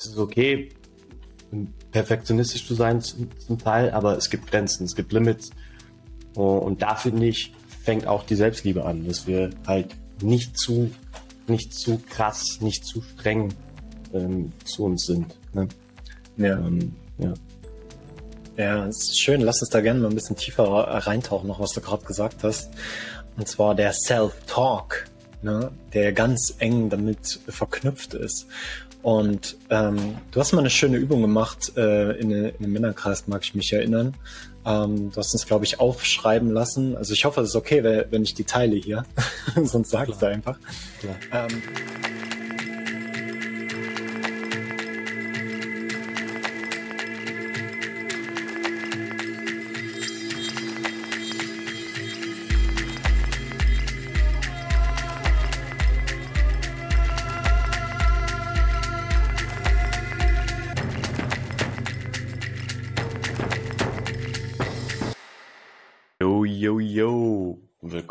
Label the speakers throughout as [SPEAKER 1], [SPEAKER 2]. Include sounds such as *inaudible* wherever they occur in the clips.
[SPEAKER 1] es ist okay, perfektionistisch zu sein zum, zum Teil, aber es gibt Grenzen, es gibt Limits. Und da finde ich, fängt auch die Selbstliebe an, dass wir halt nicht zu, nicht zu krass, nicht zu streng ähm, zu uns sind. Ne?
[SPEAKER 2] Ja. Ähm, ja. Ja, es ist schön. Lass uns da gerne mal ein bisschen tiefer reintauchen, noch was du gerade gesagt hast. Und zwar der Self-Talk, ne? der ganz eng damit verknüpft ist. Und ähm, du hast mal eine schöne Übung gemacht äh, in, in einem Männerkreis, mag ich mich erinnern. Ähm, du hast uns, glaube ich, aufschreiben lassen. Also ich hoffe, es ist okay, wenn ich die teile hier. *laughs* Sonst sag es einfach. Klar. Ähm,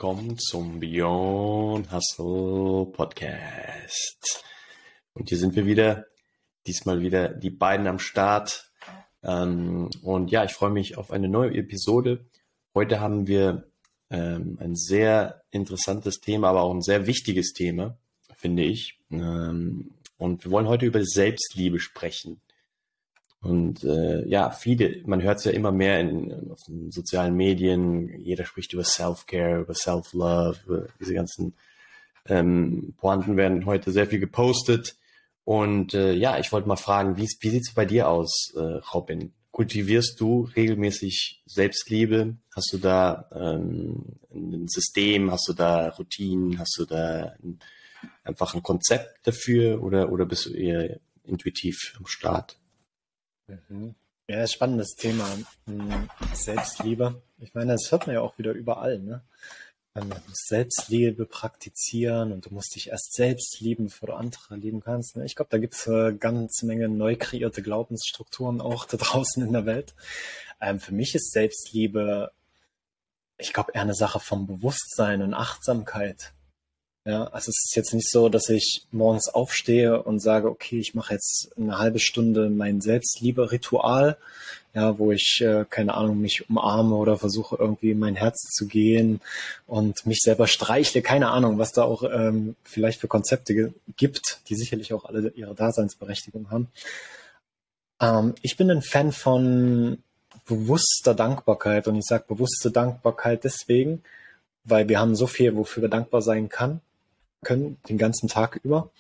[SPEAKER 1] willkommen zum Beyond Hustle Podcast. Und hier sind wir wieder, diesmal wieder die beiden am Start. Ähm, und ja, ich freue mich auf eine neue Episode. Heute haben wir ähm, ein sehr interessantes Thema, aber auch ein sehr wichtiges Thema, finde ich. Ähm, und wir wollen heute über Selbstliebe sprechen. Und äh, ja, viele, man hört es ja immer mehr in, auf den sozialen Medien, jeder spricht über Self-Care, über Self-Love, diese ganzen ähm, Pointen werden heute sehr viel gepostet. Und äh, ja, ich wollte mal fragen, wie, wie sieht es bei dir aus, äh, Robin? Kultivierst du regelmäßig Selbstliebe? Hast du da ähm, ein System? Hast du da Routinen? Hast du da ein, einfach ein Konzept dafür oder, oder bist du eher intuitiv am Start?
[SPEAKER 2] Mhm. Ja, spannendes Thema. Hm, Selbstliebe. Ich meine, das hört man ja auch wieder überall, ne? Man muss Selbstliebe praktizieren und du musst dich erst selbst lieben, bevor du andere lieben kannst. Ne? Ich glaube, da gibt es eine ganze Menge neu kreierte Glaubensstrukturen auch da *laughs* draußen in der Welt. Ähm, für mich ist Selbstliebe, ich glaube, eher eine Sache vom Bewusstsein und Achtsamkeit. Ja, also es ist jetzt nicht so, dass ich morgens aufstehe und sage, okay, ich mache jetzt eine halbe Stunde mein Selbstliebe-Ritual, ja, wo ich, äh, keine Ahnung, mich umarme oder versuche irgendwie in mein Herz zu gehen und mich selber streichle, keine Ahnung, was da auch ähm, vielleicht für Konzepte gibt, die sicherlich auch alle ihre Daseinsberechtigung haben. Ähm, ich bin ein Fan von bewusster Dankbarkeit und ich sage bewusste Dankbarkeit deswegen, weil wir haben so viel, wofür wir dankbar sein kann können, den ganzen Tag über.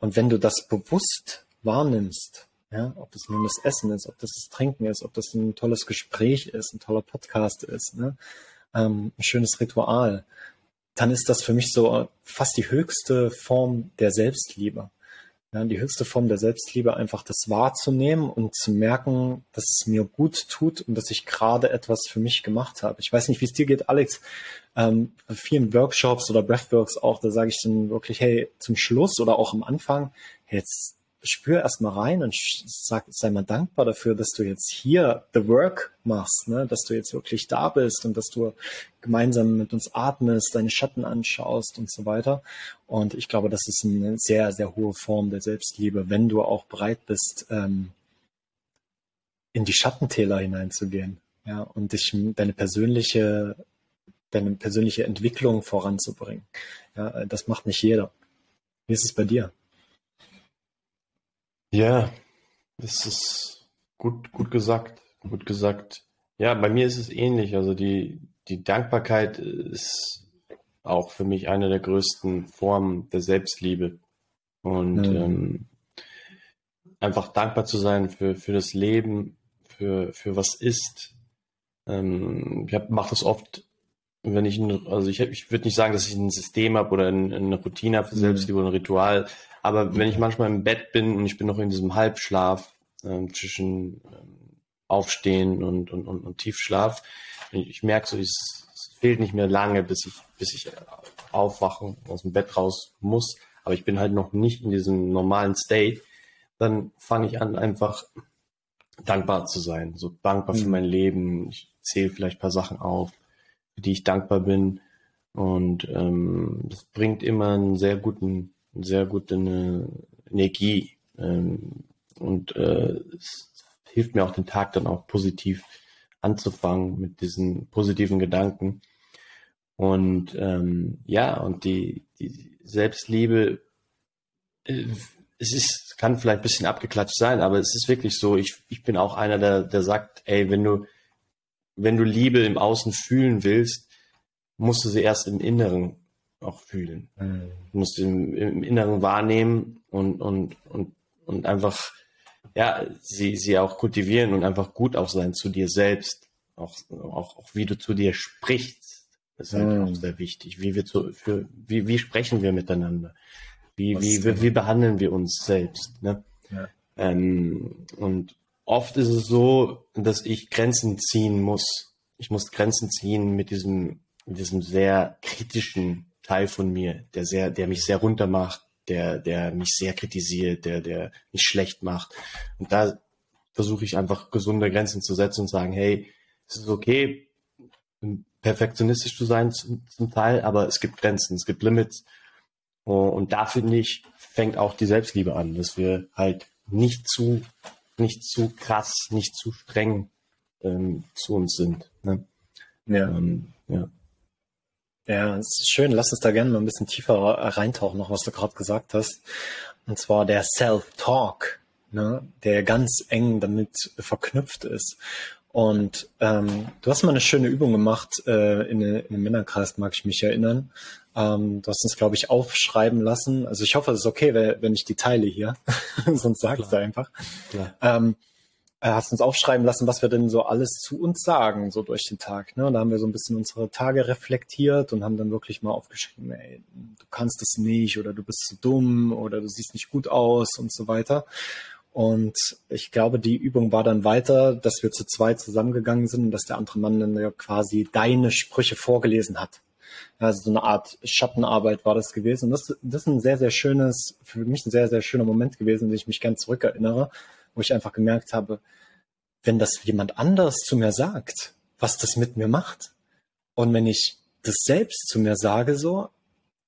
[SPEAKER 2] Und wenn du das bewusst wahrnimmst, ja, ob das nun das Essen ist, ob das das Trinken ist, ob das ein tolles Gespräch ist, ein toller Podcast ist, ne, ähm, ein schönes Ritual, dann ist das für mich so fast die höchste Form der Selbstliebe. Ja, die höchste Form der Selbstliebe, einfach das wahrzunehmen und zu merken, dass es mir gut tut und dass ich gerade etwas für mich gemacht habe. Ich weiß nicht, wie es dir geht, Alex. Ähm, bei vielen Workshops oder Breathworks auch, da sage ich dann wirklich, hey, zum Schluss oder auch am Anfang, hey, jetzt spür erst mal rein und sag, sei mal dankbar dafür, dass du jetzt hier the work machst, ne? dass du jetzt wirklich da bist und dass du gemeinsam mit uns atmest, deine Schatten anschaust und so weiter. Und ich glaube, das ist eine sehr, sehr hohe Form der Selbstliebe, wenn du auch bereit bist, ähm, in die Schattentäler hineinzugehen, ja, und dich deine persönliche, deine persönliche Entwicklung voranzubringen. Ja, das macht nicht jeder. Wie ist es bei dir?
[SPEAKER 1] Ja, das ist gut, gut gesagt. Gut gesagt. Ja, bei mir ist es ähnlich. Also die, die Dankbarkeit ist auch für mich eine der größten Formen der Selbstliebe. Und mhm. ähm, einfach dankbar zu sein für, für das Leben, für, für was ist. Ähm, ich mache das oft, wenn ich, also ich, ich würde nicht sagen, dass ich ein System habe oder eine, eine Routine habe für mhm. Selbstliebe oder ein Ritual, aber wenn ich manchmal im Bett bin und ich bin noch in diesem Halbschlaf ähm, zwischen ähm, Aufstehen und, und, und, und Tiefschlaf, ich, ich merke so, es, es fehlt nicht mehr lange, bis ich, bis ich aufwachen, aus dem Bett raus muss, aber ich bin halt noch nicht in diesem normalen State, dann fange ich an, einfach dankbar zu sein. So dankbar mhm. für mein Leben. Ich zähle vielleicht ein paar Sachen auf, die ich dankbar bin. Und ähm, das bringt immer einen sehr guten sehr gute Energie. Ähm, und äh, es hilft mir auch den Tag dann auch positiv anzufangen mit diesen positiven Gedanken. Und ähm, ja, und die, die Selbstliebe, äh, es ist, kann vielleicht ein bisschen abgeklatscht sein, aber es ist wirklich so, ich, ich bin auch einer, der, der sagt, ey, wenn du, wenn du Liebe im Außen fühlen willst, musst du sie erst im Inneren auch fühlen. Mhm. Du musst sie im, im Inneren wahrnehmen und, und, und, und einfach, ja, sie, sie auch kultivieren und einfach gut auch sein zu dir selbst. Auch, auch, auch wie du zu dir sprichst, ist halt mhm. auch sehr wichtig. Wie wir zu, für, wie, wie sprechen wir miteinander? Wie, wie, wie, wie behandeln wir uns selbst? Ne? Ja. Ähm, und oft ist es so, dass ich Grenzen ziehen muss. Ich muss Grenzen ziehen mit diesem, mit diesem sehr kritischen Teil von mir, der sehr, der mich sehr runter macht, der, der mich sehr kritisiert, der, der mich schlecht macht. Und da versuche ich einfach gesunde Grenzen zu setzen und sagen, hey, es ist okay, perfektionistisch zu sein zum, zum Teil, aber es gibt Grenzen, es gibt Limits. Und da finde ich, fängt auch die Selbstliebe an, dass wir halt nicht zu, nicht zu krass, nicht zu streng ähm, zu uns sind. Ne?
[SPEAKER 2] Ja. Ähm, ja. Ja, es ist schön. Lass uns da gerne mal ein bisschen tiefer reintauchen, noch was du gerade gesagt hast. Und zwar der Self-Talk, ne, der ganz eng damit verknüpft ist. Und ähm, du hast mal eine schöne Übung gemacht äh, in, in einem Männerkreis, mag ich mich erinnern. Ähm, du hast uns, glaube ich, aufschreiben lassen. Also ich hoffe, es ist okay, wenn ich die teile hier. *laughs* Sonst sag ich einfach. Ähm, äh, hast uns aufschreiben lassen, was wir denn so alles zu uns sagen, so durch den Tag. Ne? Da haben wir so ein bisschen unsere Tage reflektiert und haben dann wirklich mal aufgeschrieben, ey, du kannst es nicht oder du bist zu dumm oder du siehst nicht gut aus und so weiter. Und ich glaube, die Übung war dann weiter, dass wir zu zweit zusammengegangen sind und dass der andere Mann dann ja quasi deine Sprüche vorgelesen hat. Also so eine Art Schattenarbeit war das gewesen. Und das, das ist ein sehr, sehr schönes, für mich ein sehr, sehr schöner Moment gewesen, den ich mich gern zurückerinnere, wo ich einfach gemerkt habe, wenn das jemand anderes zu mir sagt, was das mit mir macht. Und wenn ich das selbst zu mir sage, so,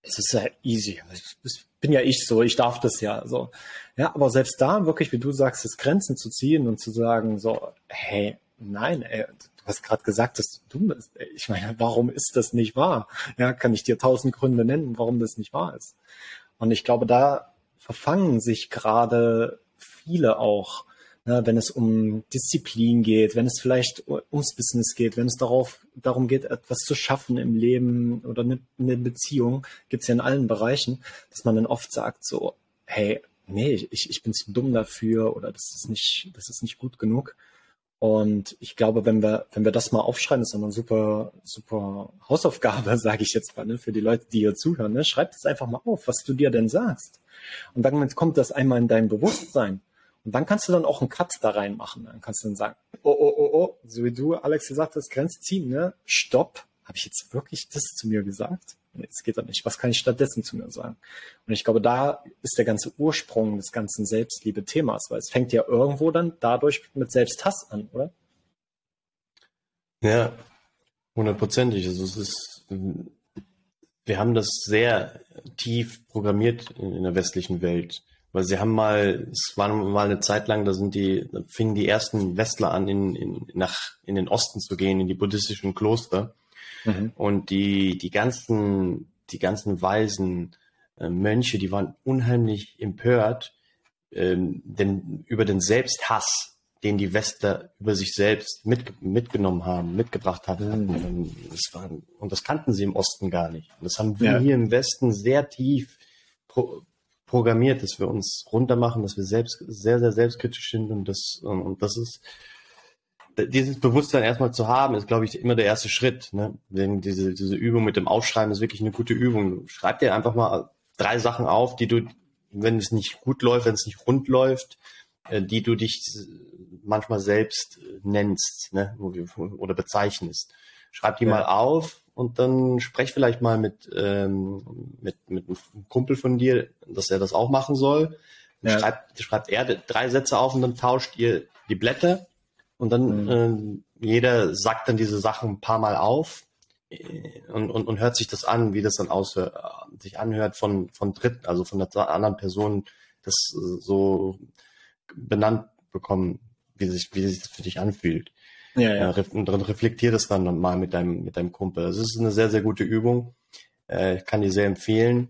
[SPEAKER 2] es ist ja easy. Ich bin ja ich so, ich darf das ja so. Ja, aber selbst da wirklich, wie du sagst, das Grenzen zu ziehen und zu sagen, so, hey, nein, ey, du hast gerade gesagt, dass du dumm bist. Ich meine, warum ist das nicht wahr? Ja, kann ich dir tausend Gründe nennen, warum das nicht wahr ist. Und ich glaube, da verfangen sich gerade viele auch, ne, wenn es um Disziplin geht, wenn es vielleicht ums Business geht, wenn es darauf, darum geht, etwas zu schaffen im Leben oder eine, Beziehung, gibt es ja in allen Bereichen, dass man dann oft sagt so, hey, nee, ich, ich bin zu dumm dafür oder das ist nicht, das ist nicht gut genug. Und ich glaube, wenn wir, wenn wir das mal aufschreiben, ist eine super, super Hausaufgabe, *laughs* sage ich jetzt mal, ne, für die Leute, die hier zuhören. Ne? Schreib das einfach mal auf, was du dir denn sagst. Und dann kommt das einmal in dein Bewusstsein. Und dann kannst du dann auch einen Cut da reinmachen. Dann kannst du dann sagen, oh, oh, oh, oh, so wie du, Alex, gesagt hast, Grenze ziehen, ne? Stopp. Habe ich jetzt wirklich das zu mir gesagt? Das geht doch nicht. Was kann ich stattdessen zu mir sagen? Und ich glaube, da ist der ganze Ursprung des ganzen Selbstliebe-Themas, weil es fängt ja irgendwo dann dadurch mit Selbsthass an, oder?
[SPEAKER 1] Ja, hundertprozentig. Also es ist, wir haben das sehr tief programmiert in der westlichen Welt. Weil sie haben mal, es war mal eine Zeit lang, da sind die, da fingen die ersten Westler an, in, in, nach, in den Osten zu gehen, in die buddhistischen Kloster. Mhm. Und die, die ganzen, die ganzen weisen äh, Mönche, die waren unheimlich empört, ähm, denn über den Selbsthass, den die Westler über sich selbst mit, mitgenommen haben, mitgebracht hatten. Mhm. Das war, und das kannten sie im Osten gar nicht. Und das haben wir ja. hier im Westen sehr tief pro, programmiert, dass wir uns runtermachen, dass wir selbst sehr, sehr selbstkritisch sind und das, und das ist, dieses Bewusstsein erstmal zu haben, ist, glaube ich, immer der erste Schritt. Ne? Denn diese, diese Übung mit dem Aufschreiben ist wirklich eine gute Übung. Schreib dir einfach mal drei Sachen auf, die du, wenn es nicht gut läuft, wenn es nicht rund läuft, äh, die du dich manchmal selbst nennst ne? oder bezeichnest. Schreib die ja. mal auf und dann sprech vielleicht mal mit, ähm, mit, mit einem Kumpel von dir, dass er das auch machen soll. Ja. Schreibt, schreibt er drei Sätze auf und dann tauscht ihr die Blätter und dann mhm. äh, jeder sagt dann diese Sachen ein paar Mal auf äh, und, und, und hört sich das an, wie das dann aushört, sich anhört von, von Dritten, also von der anderen Person, das so benannt bekommen, wie sich, wie sich das für dich anfühlt.
[SPEAKER 2] Ja, ja.
[SPEAKER 1] Äh, und dann reflektier das dann mal mit deinem, mit deinem Kumpel. Das ist eine sehr, sehr gute Übung. Äh, ich kann die sehr empfehlen.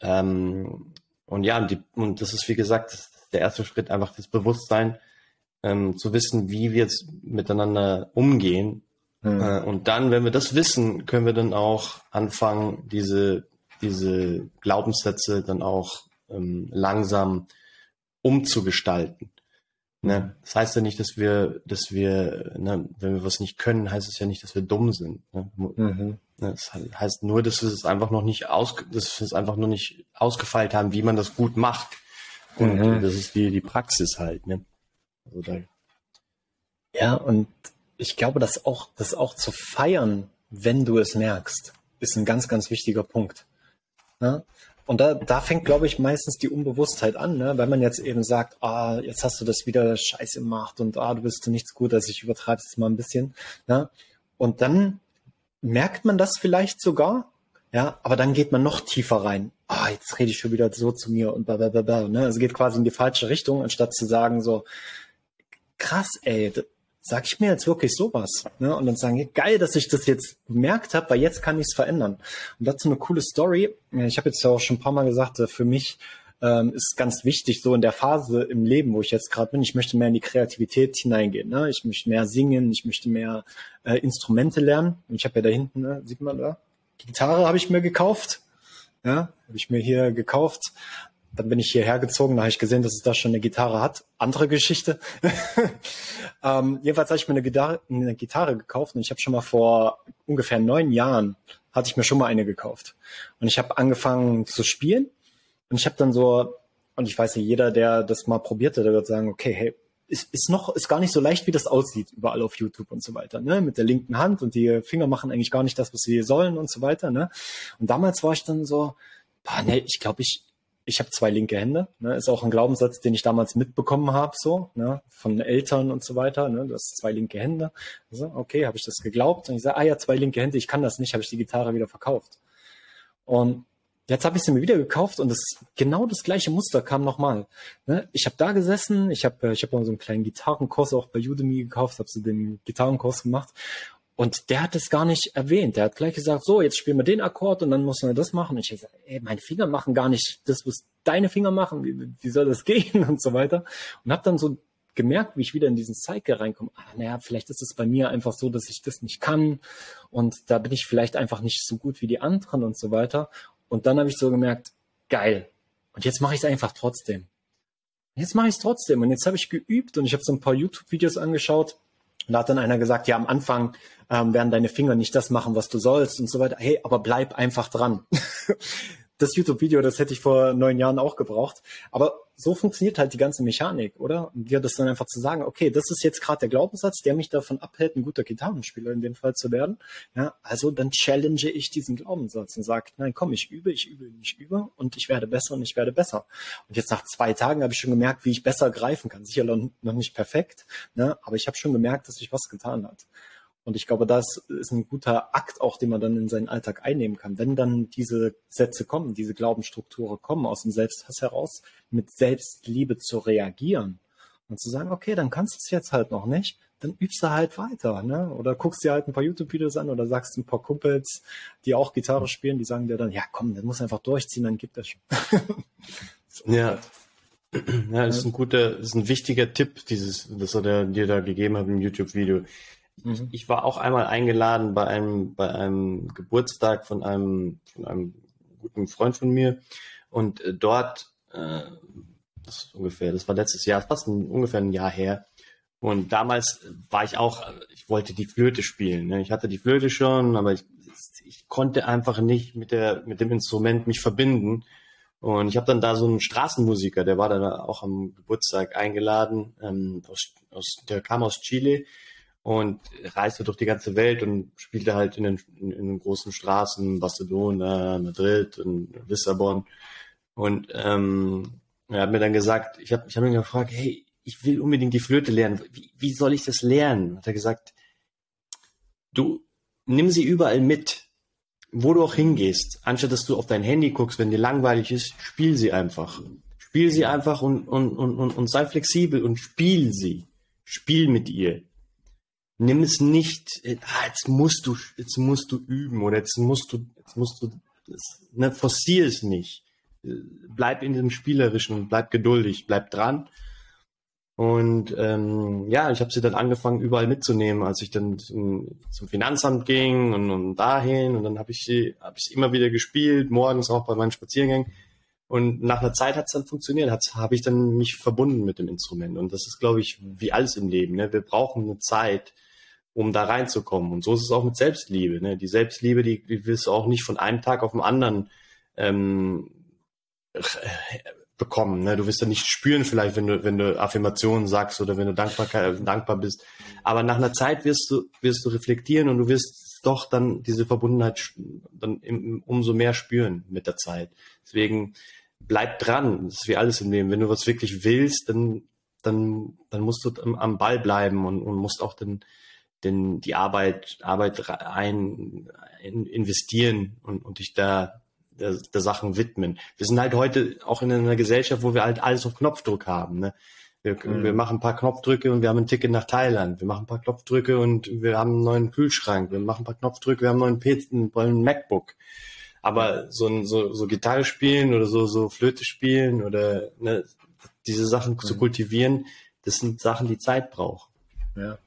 [SPEAKER 1] Ähm, und ja, und, die, und das ist, wie gesagt, der erste Schritt, einfach das Bewusstsein, ähm, zu wissen, wie wir jetzt miteinander umgehen. Mhm. Äh, und dann, wenn wir das wissen, können wir dann auch anfangen, diese, diese Glaubenssätze dann auch ähm, langsam umzugestalten. Ne? Das heißt ja nicht, dass wir, dass wir, ne, wenn wir was nicht können, heißt es ja nicht, dass wir dumm sind. Ne? Mhm. Ne, das heißt nur, dass wir es einfach noch nicht aus, dass wir es einfach noch nicht ausgefeilt haben, wie man das gut macht. Und mhm. das ist die, die Praxis halt. Ne? Also
[SPEAKER 2] da. Ja, und ich glaube, dass auch, das auch zu feiern, wenn du es merkst, ist ein ganz, ganz wichtiger Punkt. Ne? Und da, da fängt, glaube ich, meistens die Unbewusstheit an, ne? wenn man jetzt eben sagt, ah, jetzt hast du das wieder scheiße gemacht und ah, du bist nichts gut, also ich übertreibe es mal ein bisschen. Ne? Und dann merkt man das vielleicht sogar, ja, aber dann geht man noch tiefer rein. Ah, jetzt rede ich schon wieder so zu mir und bla bla bla. bla ne? Also geht quasi in die falsche Richtung, anstatt zu sagen so, krass, ey, sag ich mir jetzt wirklich sowas? Ne? Und dann sagen, geil, dass ich das jetzt gemerkt habe, weil jetzt kann ich es verändern. Und dazu eine coole Story. Ich habe jetzt ja auch schon ein paar Mal gesagt, äh, für mich ähm, ist ganz wichtig, so in der Phase im Leben, wo ich jetzt gerade bin, ich möchte mehr in die Kreativität hineingehen. Ne? Ich möchte mehr singen, ich möchte mehr äh, Instrumente lernen. Und ich habe ja da hinten, ne, sieht man da, Gitarre habe ich mir gekauft. Ja, habe ich mir hier gekauft. Dann bin ich hierher gezogen, da habe ich gesehen, dass es da schon eine Gitarre hat. Andere Geschichte. *laughs* ähm, jedenfalls habe ich mir eine Gitarre, eine Gitarre gekauft und ich habe schon mal vor ungefähr neun Jahren hatte ich mir schon mal eine gekauft. Und ich habe angefangen zu spielen und ich habe dann so, und ich weiß ja, jeder, der das mal probierte, der wird sagen, okay, hey, ist, ist noch, ist gar nicht so leicht, wie das aussieht, überall auf YouTube und so weiter, ne? Mit der linken Hand und die Finger machen eigentlich gar nicht das, was sie sollen und so weiter, ne? Und damals war ich dann so, boah, ne, ich glaube, ich, ich habe zwei linke Hände. Ne? Ist auch ein Glaubenssatz, den ich damals mitbekommen habe, so ne? von Eltern und so weiter. Ne? Du hast zwei linke Hände. Also, okay, habe ich das geglaubt und ich sage, ah ja, zwei linke Hände, ich kann das nicht, habe ich die Gitarre wieder verkauft. Und jetzt habe ich sie mir wieder gekauft und das genau das gleiche Muster kam nochmal. Ne? Ich habe da gesessen, ich habe äh, ich hab so einen kleinen Gitarrenkurs auch bei Udemy gekauft, habe so den Gitarrenkurs gemacht und der hat es gar nicht erwähnt. Der hat gleich gesagt, so, jetzt spielen wir den Akkord und dann muss man das machen. Und ich gesagt, ey, meine Finger machen gar nicht das, was deine Finger machen. Wie, wie soll das *laughs* gehen und so weiter. Und habe dann so gemerkt, wie ich wieder in diesen Cycle reinkomme. Ah, naja, vielleicht ist es bei mir einfach so, dass ich das nicht kann und da bin ich vielleicht einfach nicht so gut wie die anderen und so weiter. Und dann habe ich so gemerkt, geil. Und jetzt mache ich es einfach trotzdem. Jetzt mache ich es trotzdem. Und jetzt habe ich geübt und ich habe so ein paar YouTube-Videos angeschaut und da hat dann einer gesagt, ja, am Anfang ähm, werden deine Finger nicht das machen, was du sollst und so weiter. Hey, aber bleib einfach dran. *laughs* das YouTube-Video, das hätte ich vor neun Jahren auch gebraucht. Aber so funktioniert halt die ganze Mechanik, oder? Und dir das dann einfach zu sagen, okay, das ist jetzt gerade der Glaubenssatz, der mich davon abhält, ein guter Gitarrenspieler in dem Fall zu werden. Ja, also dann challenge ich diesen Glaubenssatz und sage, nein, komm, ich übe, ich übe, ich übe und ich werde besser und ich werde besser. Und jetzt nach zwei Tagen habe ich schon gemerkt, wie ich besser greifen kann. Sicher noch nicht perfekt, ne? aber ich habe schon gemerkt, dass sich was getan hat. Und ich glaube, das ist ein guter Akt auch, den man dann in seinen Alltag einnehmen kann. Wenn dann diese Sätze kommen, diese Glaubensstrukturen kommen aus dem Selbsthass heraus, mit Selbstliebe zu reagieren und zu sagen, okay, dann kannst du es jetzt halt noch nicht, dann übst du halt weiter, ne? Oder guckst dir halt ein paar YouTube-Videos an oder sagst ein paar Kumpels, die auch Gitarre spielen, die sagen dir dann, ja komm, dann muss einfach durchziehen, dann gibt das schon. *laughs*
[SPEAKER 1] ja. Ja, das ist ein guter, das ist ein wichtiger Tipp, dieses, das er dir da gegeben hat im YouTube-Video. Mhm. Ich war auch einmal eingeladen bei einem, bei einem Geburtstag von einem, von einem guten Freund von mir. Und äh, dort, äh, das ist ungefähr, das war letztes Jahr, fast ein, ungefähr ein Jahr her. Und damals war ich auch, ich wollte die Flöte spielen. Ne? Ich hatte die Flöte schon, aber ich, ich konnte einfach nicht mit der, mit dem Instrument mich verbinden. Und ich habe dann da so einen Straßenmusiker, der war dann auch am Geburtstag eingeladen, ähm, aus, aus, der kam aus Chile und reiste durch die ganze Welt und spielte halt in den, in, in den großen Straßen, Barcelona, Madrid und Lissabon. Und ähm, er hat mir dann gesagt, ich habe ich hab ihn gefragt, hey, ich will unbedingt die Flöte lernen. Wie, wie soll ich das lernen? Hat er gesagt, du nimm sie überall mit, wo du auch hingehst. Anstatt dass du auf dein Handy guckst, wenn dir langweilig ist, spiel sie einfach Spiel sie einfach und, und, und, und, und sei flexibel und spiel sie. Spiel mit ihr. Nimm es nicht, ah, jetzt musst du, jetzt musst du üben oder jetzt musst du, jetzt musst du, ne, forcier es nicht. Bleib in diesem Spielerischen und bleib geduldig, bleib dran. Und ähm, ja, ich habe sie dann angefangen, überall mitzunehmen, als ich dann zum, zum Finanzamt ging und, und dahin. Und dann habe ich sie, habe ich sie immer wieder gespielt, morgens auch bei meinen Spaziergängen. Und nach einer Zeit hat es dann funktioniert, habe ich dann mich verbunden mit dem Instrument. Und das ist, glaube ich, wie alles im Leben. Ne? Wir brauchen eine Zeit, um da reinzukommen. Und so ist es auch mit Selbstliebe. Ne? Die Selbstliebe, die, die wirst du auch nicht von einem Tag auf den anderen ähm, bekommen. Ne? Du wirst ja nicht spüren, vielleicht, wenn du, wenn du Affirmationen sagst oder wenn du dankbar, dankbar bist. Aber nach einer Zeit wirst du, wirst du reflektieren und du wirst doch dann diese Verbundenheit dann umso mehr spüren mit der Zeit. Deswegen bleib dran. Das ist wie alles im Leben. Wenn du was wirklich willst, dann, dann, dann musst du am, am Ball bleiben und, und musst auch den, den, die Arbeit, Arbeit ein, investieren und, und dich da der, der Sachen widmen. Wir sind halt heute auch in einer Gesellschaft, wo wir halt alles auf Knopfdruck haben. Ne? Wir, mhm. wir machen ein paar Knopfdrücke und wir haben ein Ticket nach Thailand. Wir machen ein paar Knopfdrücke und wir haben einen neuen Kühlschrank. Wir machen ein paar Knopfdrücke, wir haben einen neuen PC, einen MacBook. Aber so, ein, so, so Gitarre spielen oder so, so Flöte spielen oder ne, diese Sachen mhm. zu kultivieren, das sind Sachen, die Zeit brauchen.
[SPEAKER 2] Ja.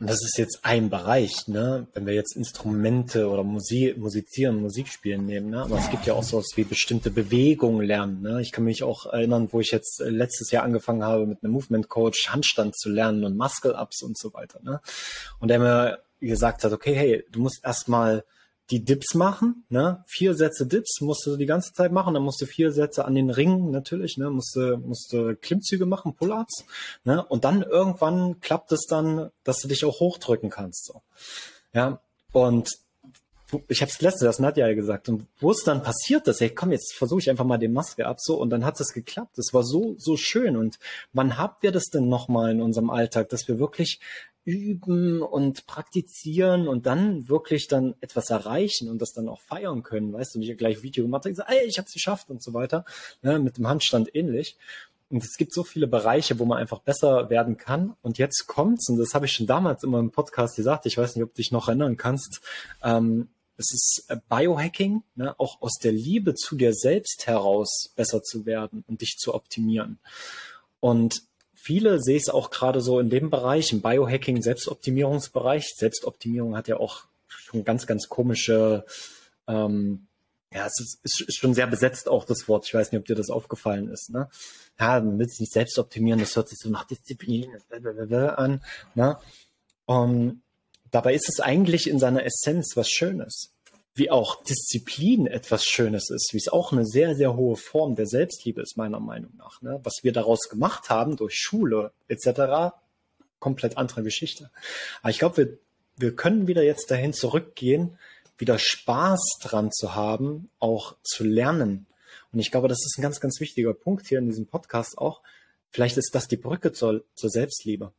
[SPEAKER 2] Und das ist jetzt ein Bereich, ne? Wenn wir jetzt Instrumente oder Musik, musizieren, Musik spielen nehmen, ne? Aber es gibt ja auch sowas wie bestimmte Bewegungen lernen, ne? Ich kann mich auch erinnern, wo ich jetzt äh, letztes Jahr angefangen habe, mit einem Movement Coach Handstand zu lernen und Muscle Ups und so weiter, ne? Und der mir gesagt hat, okay, hey, du musst erstmal die Dips machen, ne? Vier Sätze Dips musst du die ganze Zeit machen, dann musst du vier Sätze an den Ringen natürlich, ne? Musst du, musst du Klimmzüge machen, Pull-ups, ne? Und dann irgendwann klappt es dann, dass du dich auch hochdrücken kannst, so. Ja, und ich habe es letzte, das Nadja ja gesagt. Und wo es dann passiert ist, hey, komm, jetzt versuche ich einfach mal die Maske ab, so und dann hat es geklappt. Es war so so schön. Und wann habt wir das denn nochmal in unserem Alltag, dass wir wirklich üben und praktizieren und dann wirklich dann etwas erreichen und das dann auch feiern können, weißt du, nicht gleich Video gemacht und gesagt, ey, ich habe es geschafft und so weiter, ne, mit dem Handstand ähnlich. Und es gibt so viele Bereiche, wo man einfach besser werden kann. Und jetzt kommt's, und das habe ich schon damals in meinem Podcast gesagt, ich weiß nicht, ob du dich noch erinnern kannst, ähm, es ist äh, Biohacking, ne, auch aus der Liebe zu dir selbst heraus besser zu werden und dich zu optimieren. Und viele sehe es auch gerade so in dem Bereich, im Biohacking, Selbstoptimierungsbereich. Selbstoptimierung hat ja auch schon ganz, ganz komische, ähm, ja, es ist, ist, schon sehr besetzt auch das Wort. Ich weiß nicht, ob dir das aufgefallen ist. Ne? Ja, man will sich nicht selbst optimieren, das hört sich so nach Disziplin an. Ne? Um, dabei ist es eigentlich in seiner Essenz was Schönes wie auch Disziplin etwas Schönes ist, wie es auch eine sehr, sehr hohe Form der Selbstliebe ist, meiner Meinung nach. Ne? Was wir daraus gemacht haben durch Schule etc., komplett andere Geschichte. Aber ich glaube, wir, wir können wieder jetzt dahin zurückgehen, wieder Spaß dran zu haben, auch zu lernen. Und ich glaube, das ist ein ganz, ganz wichtiger Punkt hier in diesem Podcast auch. Vielleicht ist das die Brücke zur, zur Selbstliebe.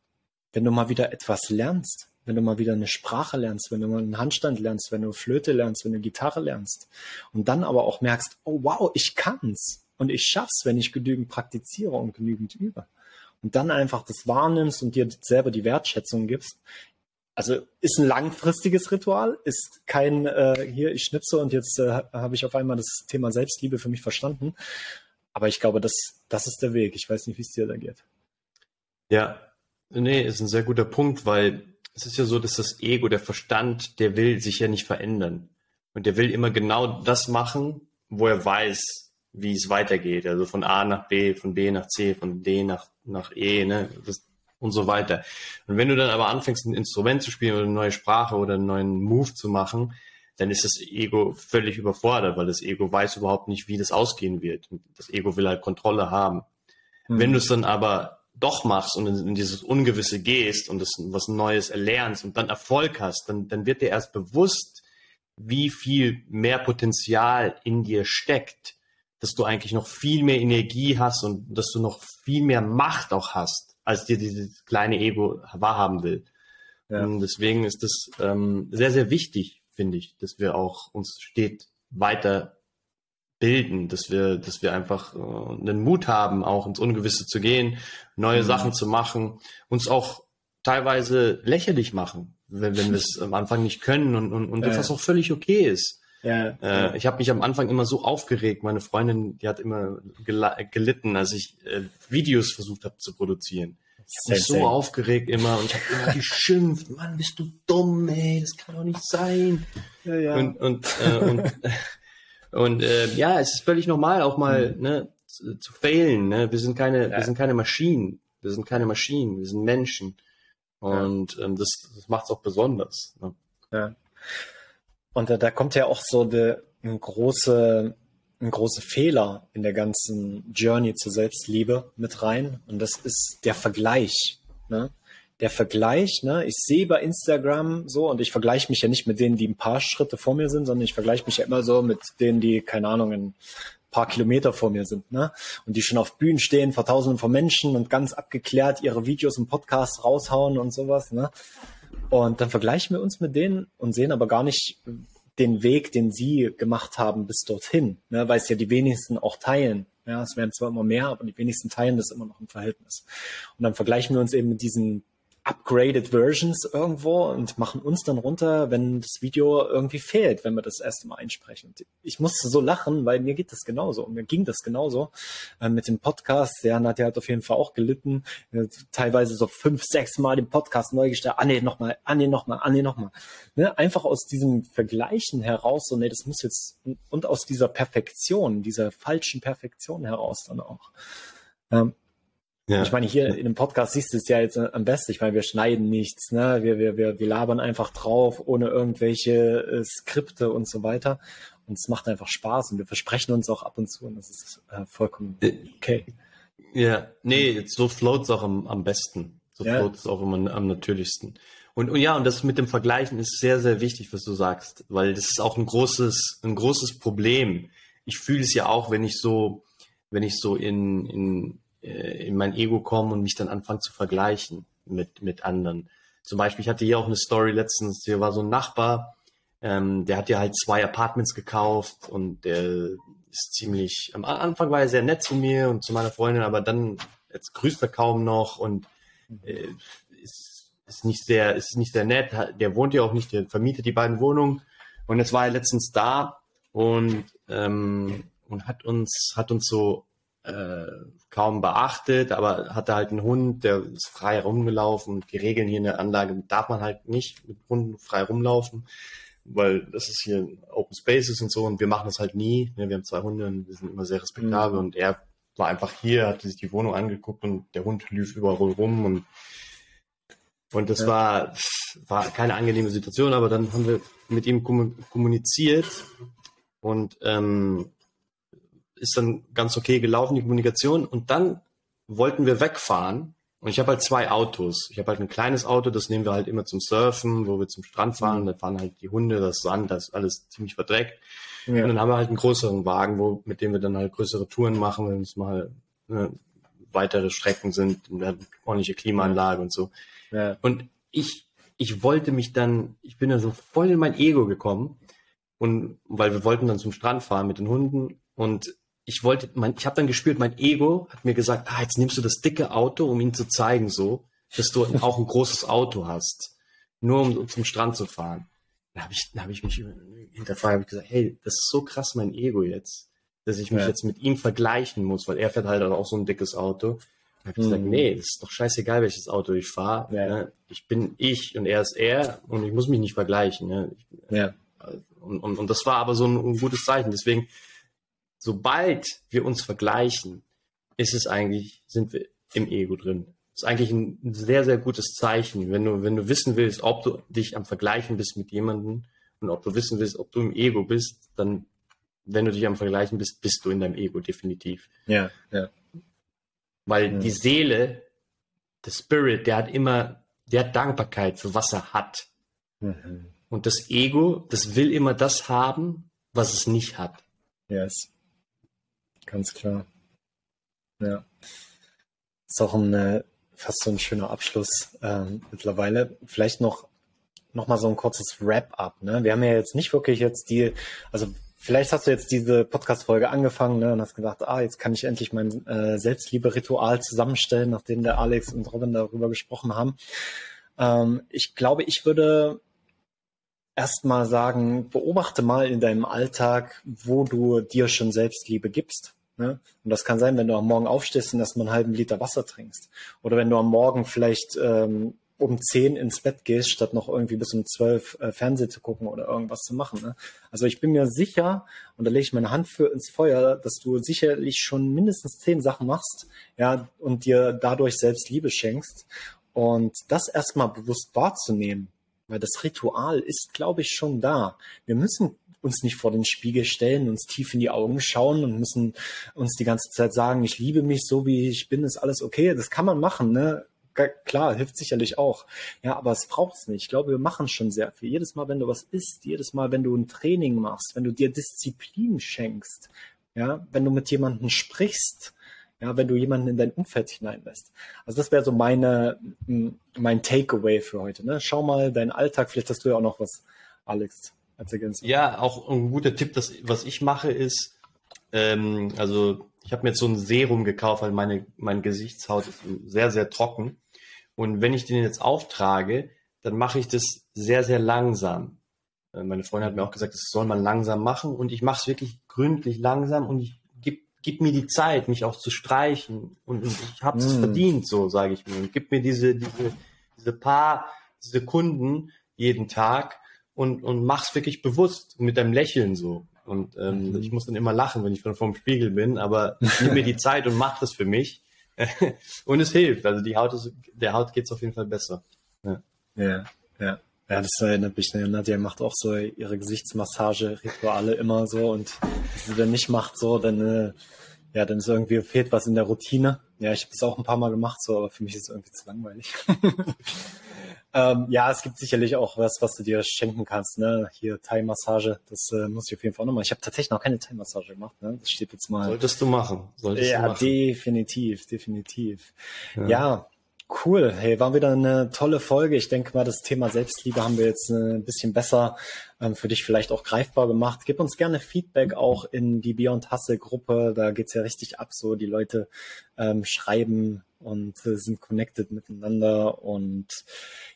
[SPEAKER 2] Wenn du mal wieder etwas lernst, wenn du mal wieder eine Sprache lernst, wenn du mal einen Handstand lernst, wenn du Flöte lernst, wenn du Gitarre lernst und dann aber auch merkst, oh wow, ich kann's und ich schaff's, wenn ich genügend praktiziere und genügend übe. Und dann einfach das wahrnimmst und dir selber die Wertschätzung gibst. Also ist ein langfristiges Ritual, ist kein äh, hier, ich schnipse und jetzt äh, habe ich auf einmal das Thema Selbstliebe für mich verstanden. Aber ich glaube, das, das ist der Weg. Ich weiß nicht, wie es dir da geht.
[SPEAKER 1] Ja, nee, ist ein sehr guter Punkt, weil es ist ja so, dass das Ego, der Verstand, der will sich ja nicht verändern. Und der will immer genau das machen, wo er weiß, wie es weitergeht. Also von A nach B, von B nach C, von D nach, nach E, ne? Das, und so weiter. Und wenn du dann aber anfängst, ein Instrument zu spielen oder eine neue Sprache oder einen neuen Move zu machen, dann ist das Ego völlig überfordert, weil das Ego weiß überhaupt nicht, wie das ausgehen wird. Das Ego will halt Kontrolle haben. Mhm. Wenn du es dann aber doch machst und in, in, dieses Ungewisse gehst und das, was Neues erlernst und dann Erfolg hast, dann, dann wird dir erst bewusst, wie viel mehr Potenzial in dir steckt, dass du eigentlich noch viel mehr Energie hast und dass du noch viel mehr Macht auch hast, als dir dieses kleine Ego wahrhaben will. Ja. Und deswegen ist das ähm, sehr, sehr wichtig, finde ich, dass wir auch uns steht weiter bilden, dass wir, dass wir einfach äh, einen Mut haben, auch ins Ungewisse zu gehen, neue mhm. Sachen zu machen, uns auch teilweise lächerlich machen, wenn, wenn wir es am Anfang nicht können und, und, und ja. das auch völlig okay ist. Ja, äh, ich habe mich am Anfang immer so aufgeregt. Meine Freundin, die hat immer gelitten, als ich äh, Videos versucht habe zu produzieren. Ich habe mich so aufgeregt immer und ich habe immer geschimpft. *laughs* Mann, bist du dumm, ey, das kann doch nicht sein. Ja, ja. Und, und, äh, und, *laughs* und äh, ja, es ist völlig normal, auch mal mhm. ne, zu, zu failen. Ne? Wir sind keine, ja. wir sind keine Maschinen. Wir sind keine Maschinen, wir sind Menschen. Und ähm, das, das macht es auch besonders. Ne?
[SPEAKER 2] Ja. Und da, da kommt ja auch so de, ein große, ein großer Fehler in der ganzen Journey zur Selbstliebe mit rein. Und das ist der Vergleich. Ne? Der Vergleich, ne? ich sehe bei Instagram so, und ich vergleiche mich ja nicht mit denen, die ein paar Schritte vor mir sind, sondern ich vergleiche mich ja immer so mit denen, die, keine Ahnung, ein paar Kilometer vor mir sind, ne? Und die schon auf Bühnen stehen vor tausenden von Menschen und ganz abgeklärt ihre Videos und Podcasts raushauen und sowas, ne? Und dann vergleichen wir uns mit denen und sehen aber gar nicht den Weg, den sie gemacht haben bis dorthin, ne, weil es ja die wenigsten auch teilen. Ja, es werden zwar immer mehr, aber die wenigsten teilen das immer noch im Verhältnis. Und dann vergleichen wir uns eben mit diesen upgraded Versions irgendwo und machen uns dann runter, wenn das Video irgendwie fehlt, wenn wir das erste Mal einsprechen. Und ich musste so lachen, weil mir geht das genauso und mir ging das genauso äh, mit dem Podcast. Der hat auf jeden Fall auch gelitten, äh, teilweise so fünf, sechs Mal den Podcast neu gestellt. Ah nee, nochmal, ah nee, nochmal, ah nee, nochmal. Ne? Einfach aus diesem Vergleichen heraus, so nee, das muss jetzt und aus dieser Perfektion, dieser falschen Perfektion heraus dann auch. Ähm, ja. Ich meine, hier in dem Podcast siehst du es ja jetzt am besten. Ich meine, wir schneiden nichts, ne? Wir, wir, wir, wir labern einfach drauf, ohne irgendwelche äh, Skripte und so weiter. Und es macht einfach Spaß und wir versprechen uns auch ab und zu und das ist äh, vollkommen äh, okay.
[SPEAKER 1] Ja, nee, so float es auch am, am besten. So ja. float es auch immer am natürlichsten. Und, und ja, und das mit dem Vergleichen ist sehr, sehr wichtig, was du sagst, weil das ist auch ein großes, ein großes Problem. Ich fühle es ja auch, wenn ich so, wenn ich so in, in in mein Ego kommen und mich dann anfangen zu vergleichen mit, mit anderen. Zum Beispiel, ich hatte hier auch eine Story letztens, hier war so ein Nachbar, ähm, der hat ja halt zwei Apartments gekauft und der ist ziemlich, am Anfang war er sehr nett zu mir und zu meiner Freundin, aber dann, jetzt grüßt er kaum noch und äh, ist, ist nicht sehr, ist nicht sehr nett. Der wohnt ja auch nicht, der vermietet die beiden Wohnungen und jetzt war er letztens da und, ähm, und hat uns, hat uns so äh, kaum beachtet, aber hatte halt einen Hund, der ist frei rumgelaufen. Die Regeln hier in der Anlage darf man halt nicht mit Hunden frei rumlaufen, weil das ist hier Open Spaces und so und wir machen das halt nie. Ne? Wir haben zwei Hunde und wir sind immer sehr respektabel mhm. und er war einfach hier, hat sich die Wohnung angeguckt und der Hund lief überall rum und und das ja. war, war keine angenehme Situation, aber dann haben wir mit ihm kommuniziert und ähm, ist dann ganz okay gelaufen, die Kommunikation. Und dann wollten wir wegfahren. Und ich habe halt zwei Autos. Ich habe halt ein kleines Auto, das nehmen wir halt immer zum Surfen, wo wir zum Strand fahren. Mhm. Da fahren halt die Hunde, das Sand, das ist alles ziemlich verdreckt. Ja. Und dann haben wir halt einen größeren Wagen, wo, mit dem wir dann halt größere Touren machen, wenn es mal ne, weitere Strecken sind, eine ordentliche Klimaanlage und so. Ja. Und ich, ich wollte mich dann, ich bin da so voll in mein Ego gekommen. Und weil wir wollten dann zum Strand fahren mit den Hunden und ich wollte, mein, ich habe dann gespürt, mein Ego hat mir gesagt, ah, jetzt nimmst du das dicke Auto, um ihm zu zeigen, so, dass du *laughs* auch ein großes Auto hast, nur um, um zum Strand zu fahren. Da habe ich, da habe ich mich hinterfragt, habe ich gesagt, hey, das ist so krass mein Ego jetzt, dass ich mich ja. jetzt mit ihm vergleichen muss, weil er fährt halt auch so ein dickes Auto. Da habe ich mhm. gesagt, nee, das ist doch scheißegal, welches Auto ich fahre. Ja. Ne? Ich bin ich und er ist er und ich muss mich nicht vergleichen. Ne? Ich, ja. Und, und, und das war aber so ein, ein gutes Zeichen. Deswegen sobald wir uns vergleichen, ist es eigentlich, sind wir im Ego drin. Das ist eigentlich ein sehr, sehr gutes Zeichen. Wenn du, wenn du wissen willst, ob du dich am Vergleichen bist mit jemandem und ob du wissen willst, ob du im Ego bist, dann, wenn du dich am Vergleichen bist, bist du in deinem Ego definitiv.
[SPEAKER 2] Ja, ja.
[SPEAKER 1] Weil ja. die Seele, der Spirit, der hat immer, der hat Dankbarkeit für was er hat. Mhm. Und das Ego, das will immer das haben, was es nicht hat.
[SPEAKER 2] Yes. Ganz klar. Ja. Ist auch ein, äh, fast so ein schöner Abschluss ähm, mittlerweile. Vielleicht noch, noch mal so ein kurzes Wrap-up. Ne? Wir haben ja jetzt nicht wirklich jetzt die, also vielleicht hast du jetzt diese Podcast-Folge angefangen ne, und hast gedacht, ah, jetzt kann ich endlich mein äh, Selbstliebe-Ritual zusammenstellen, nachdem der Alex und Robin darüber gesprochen haben. Ähm, ich glaube, ich würde erstmal sagen, beobachte mal in deinem Alltag, wo du dir schon Selbstliebe gibst. Ne? Und das kann sein, wenn du am Morgen aufstehst und erstmal einen halben Liter Wasser trinkst. Oder wenn du am Morgen vielleicht ähm, um zehn ins Bett gehst, statt noch irgendwie bis um zwölf äh, Fernsehen zu gucken oder irgendwas zu machen. Ne? Also ich bin mir sicher, und da lege ich meine Hand für ins Feuer, dass du sicherlich schon mindestens zehn Sachen machst, ja, und dir dadurch selbst Liebe schenkst. Und das erstmal bewusst wahrzunehmen, weil das Ritual ist, glaube ich, schon da. Wir müssen uns nicht vor den Spiegel stellen, uns tief in die Augen schauen und müssen uns die ganze Zeit sagen, ich liebe mich so wie ich bin, ist alles okay. Das kann man machen, ne? klar, hilft sicherlich auch. Ja, aber es braucht es nicht. Ich glaube, wir machen schon sehr viel. Jedes Mal, wenn du was isst, jedes Mal, wenn du ein Training machst, wenn du dir Disziplin schenkst, ja, wenn du mit jemandem sprichst, ja, wenn du jemanden in dein Umfeld hineinlässt. Also das wäre so meine, mein Takeaway für heute. Ne? Schau mal deinen Alltag, vielleicht hast du ja auch noch was, Alex, als Ergänzung.
[SPEAKER 1] Ja, auch ein guter Tipp, das, was ich mache, ist, ähm, also ich habe mir jetzt so ein Serum gekauft, weil meine, meine Gesichtshaut ist sehr, sehr trocken. Und wenn ich den jetzt auftrage, dann mache ich das sehr, sehr langsam. Äh, meine Freundin hat mir auch gesagt, das soll man langsam machen und ich mache es wirklich gründlich langsam und ich gebe gib mir die Zeit, mich auch zu streichen und, und ich habe es mm. verdient, so sage ich mir. Und gib mir diese, diese, diese paar Sekunden jeden Tag und, und mach's wirklich bewusst mit deinem Lächeln so. Und ähm, mhm. ich muss dann immer lachen, wenn ich vor dem Spiegel bin, aber ich nehme mir die *laughs* Zeit und mach das für mich. *laughs* und es hilft. Also die Haut ist, der Haut geht es auf jeden Fall besser.
[SPEAKER 2] Ja, ja. ja. Ja, das erinnert mich, ne? Nadja macht auch so ihre Gesichtsmassage-Rituale immer so und wenn sie dann nicht macht so, dann, äh, ja, dann ist irgendwie fehlt was in der Routine. Ja, ich habe das auch ein paar Mal gemacht so, aber für mich ist es irgendwie zu langweilig. *laughs* Ähm, ja, es gibt sicherlich auch was, was du dir schenken kannst. Ne? Hier Thai-Massage, das äh, muss ich auf jeden Fall auch nochmal. Ich habe tatsächlich noch keine Thai-Massage gemacht. Ne? Das steht jetzt mal.
[SPEAKER 1] Solltest du machen. Solltest
[SPEAKER 2] ja,
[SPEAKER 1] du machen.
[SPEAKER 2] definitiv, definitiv. Ja. ja. Cool. Hey, war wieder eine tolle Folge. Ich denke mal, das Thema Selbstliebe haben wir jetzt äh, ein bisschen besser ähm, für dich vielleicht auch greifbar gemacht. Gib uns gerne Feedback auch in die Beyond Hustle Gruppe. Da geht's ja richtig ab. So die Leute ähm, schreiben und äh, sind connected miteinander. Und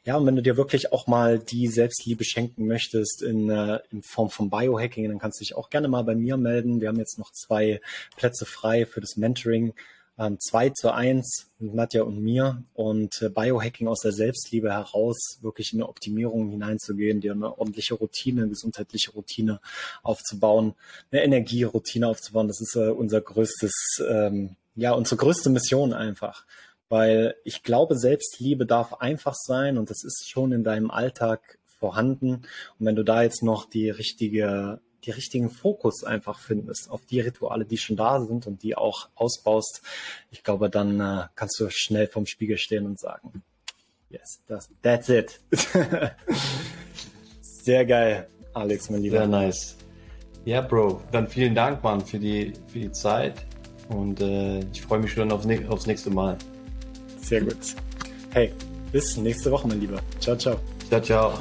[SPEAKER 2] ja, und wenn du dir wirklich auch mal die Selbstliebe schenken möchtest in, äh, in Form von Biohacking, dann kannst du dich auch gerne mal bei mir melden. Wir haben jetzt noch zwei Plätze frei für das Mentoring. Ähm, zwei zu eins mit Nadja und mir und äh, Biohacking aus der Selbstliebe heraus wirklich in eine Optimierung hineinzugehen, dir eine ordentliche Routine, eine gesundheitliche Routine aufzubauen, eine Energieroutine aufzubauen. Das ist äh, unser größtes ähm, ja, unsere größte Mission einfach. Weil ich glaube, Selbstliebe darf einfach sein und das ist schon in deinem Alltag vorhanden. Und wenn du da jetzt noch die richtige, die richtigen Fokus einfach findest auf die Rituale, die schon da sind und die auch ausbaust, ich glaube, dann äh, kannst du schnell vorm Spiegel stehen und sagen, yes, das, that's it. *laughs* Sehr geil, Alex, mein Lieber.
[SPEAKER 1] Sehr nice. Ja, Bro, dann vielen Dank, Mann, für die, für die Zeit. Und äh, ich freue mich schon auf, aufs nächste Mal.
[SPEAKER 2] Sehr gut. Hey, bis nächste Woche, mein Lieber. Ciao, ciao.
[SPEAKER 1] Ciao, ciao.